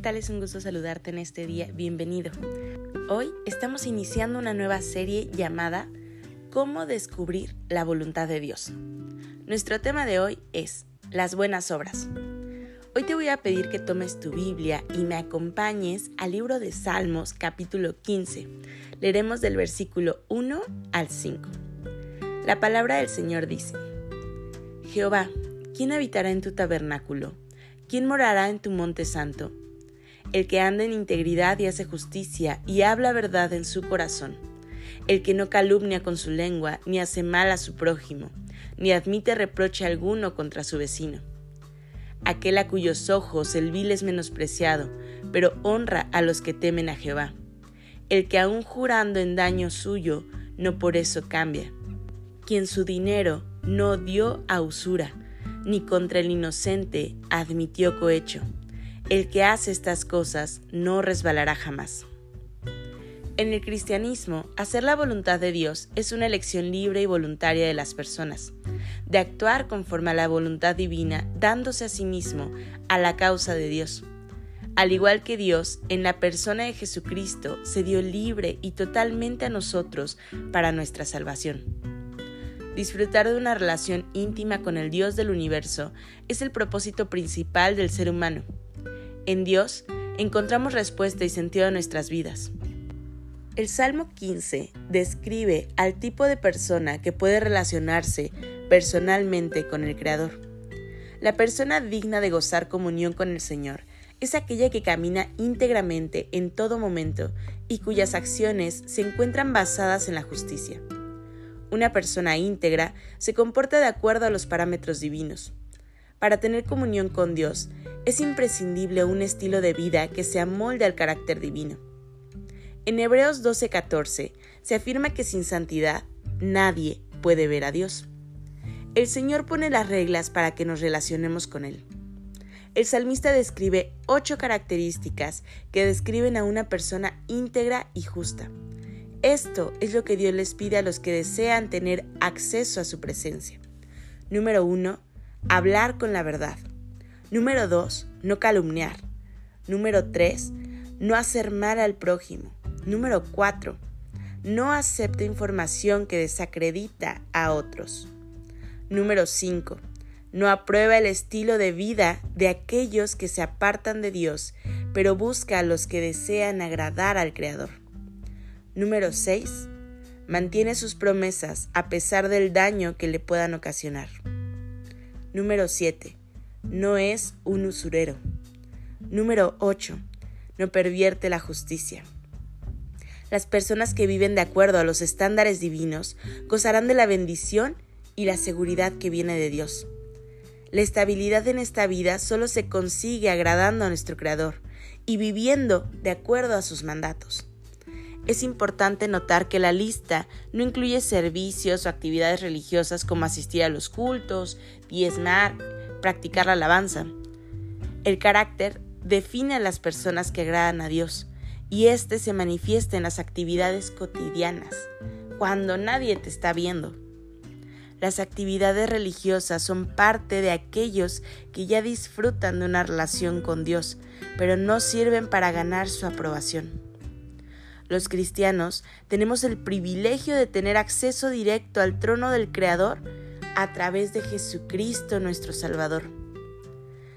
Tal? Es un gusto saludarte en este día. Bienvenido. Hoy estamos iniciando una nueva serie llamada Cómo descubrir la voluntad de Dios. Nuestro tema de hoy es las buenas obras. Hoy te voy a pedir que tomes tu Biblia y me acompañes al libro de Salmos capítulo 15. Leeremos del versículo 1 al 5. La palabra del Señor dice, Jehová, ¿quién habitará en tu tabernáculo? ¿Quién morará en tu monte santo? El que anda en integridad y hace justicia y habla verdad en su corazón, el que no calumnia con su lengua, ni hace mal a su prójimo, ni admite reproche alguno contra su vecino. Aquel a cuyos ojos el vil es menospreciado, pero honra a los que temen a Jehová. El que aun jurando en daño suyo, no por eso cambia. Quien su dinero no dio a usura, ni contra el inocente admitió cohecho el que hace estas cosas no resbalará jamás. En el cristianismo, hacer la voluntad de Dios es una elección libre y voluntaria de las personas, de actuar conforme a la voluntad divina, dándose a sí mismo a la causa de Dios. Al igual que Dios, en la persona de Jesucristo, se dio libre y totalmente a nosotros para nuestra salvación. Disfrutar de una relación íntima con el Dios del universo es el propósito principal del ser humano en Dios encontramos respuesta y sentido a nuestras vidas. El Salmo 15 describe al tipo de persona que puede relacionarse personalmente con el Creador. La persona digna de gozar comunión con el Señor es aquella que camina íntegramente en todo momento y cuyas acciones se encuentran basadas en la justicia. Una persona íntegra se comporta de acuerdo a los parámetros divinos. Para tener comunión con Dios, es imprescindible un estilo de vida que se amolde al carácter divino. En Hebreos 12:14 se afirma que sin santidad nadie puede ver a Dios. El Señor pone las reglas para que nos relacionemos con Él. El salmista describe ocho características que describen a una persona íntegra y justa. Esto es lo que Dios les pide a los que desean tener acceso a su presencia. Número 1 hablar con la verdad. Número 2, no calumniar. Número 3, no hacer mal al prójimo. Número 4, no acepte información que desacredita a otros. Número 5, no aprueba el estilo de vida de aquellos que se apartan de Dios, pero busca a los que desean agradar al Creador. Número 6. Mantiene sus promesas a pesar del daño que le puedan ocasionar. Número 7. No es un usurero. Número 8. No pervierte la justicia. Las personas que viven de acuerdo a los estándares divinos gozarán de la bendición y la seguridad que viene de Dios. La estabilidad en esta vida solo se consigue agradando a nuestro Creador y viviendo de acuerdo a sus mandatos. Es importante notar que la lista no incluye servicios o actividades religiosas como asistir a los cultos, diezmar, practicar la alabanza. El carácter define a las personas que agradan a Dios y éste se manifiesta en las actividades cotidianas, cuando nadie te está viendo. Las actividades religiosas son parte de aquellos que ya disfrutan de una relación con Dios, pero no sirven para ganar su aprobación. Los cristianos tenemos el privilegio de tener acceso directo al trono del Creador a través de Jesucristo nuestro Salvador.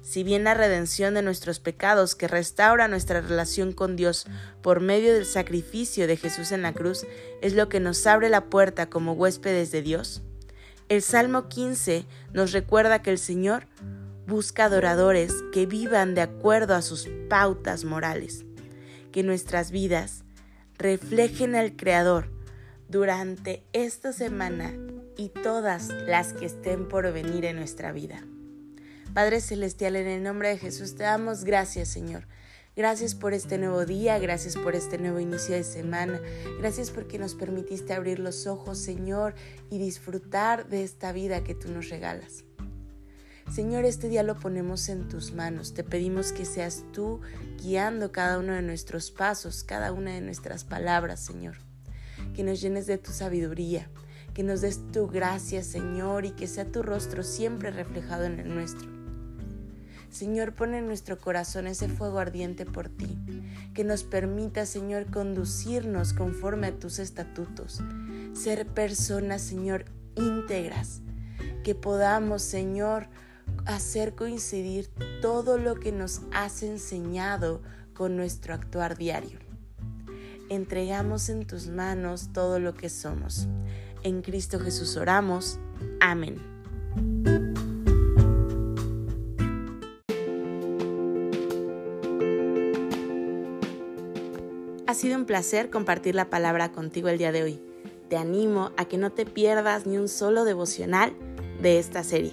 Si bien la redención de nuestros pecados que restaura nuestra relación con Dios por medio del sacrificio de Jesús en la cruz es lo que nos abre la puerta como huéspedes de Dios, el Salmo 15 nos recuerda que el Señor busca adoradores que vivan de acuerdo a sus pautas morales, que nuestras vidas reflejen al Creador durante esta semana y todas las que estén por venir en nuestra vida. Padre Celestial, en el nombre de Jesús te damos gracias, Señor. Gracias por este nuevo día, gracias por este nuevo inicio de semana, gracias porque nos permitiste abrir los ojos, Señor, y disfrutar de esta vida que tú nos regalas. Señor, este día lo ponemos en tus manos. Te pedimos que seas tú guiando cada uno de nuestros pasos, cada una de nuestras palabras, Señor. Que nos llenes de tu sabiduría, que nos des tu gracia, Señor, y que sea tu rostro siempre reflejado en el nuestro. Señor, pone en nuestro corazón ese fuego ardiente por ti, que nos permita, Señor, conducirnos conforme a tus estatutos, ser personas, Señor, íntegras, que podamos, Señor, hacer coincidir todo lo que nos has enseñado con nuestro actuar diario. Entregamos en tus manos todo lo que somos. En Cristo Jesús oramos. Amén. Ha sido un placer compartir la palabra contigo el día de hoy. Te animo a que no te pierdas ni un solo devocional de esta serie.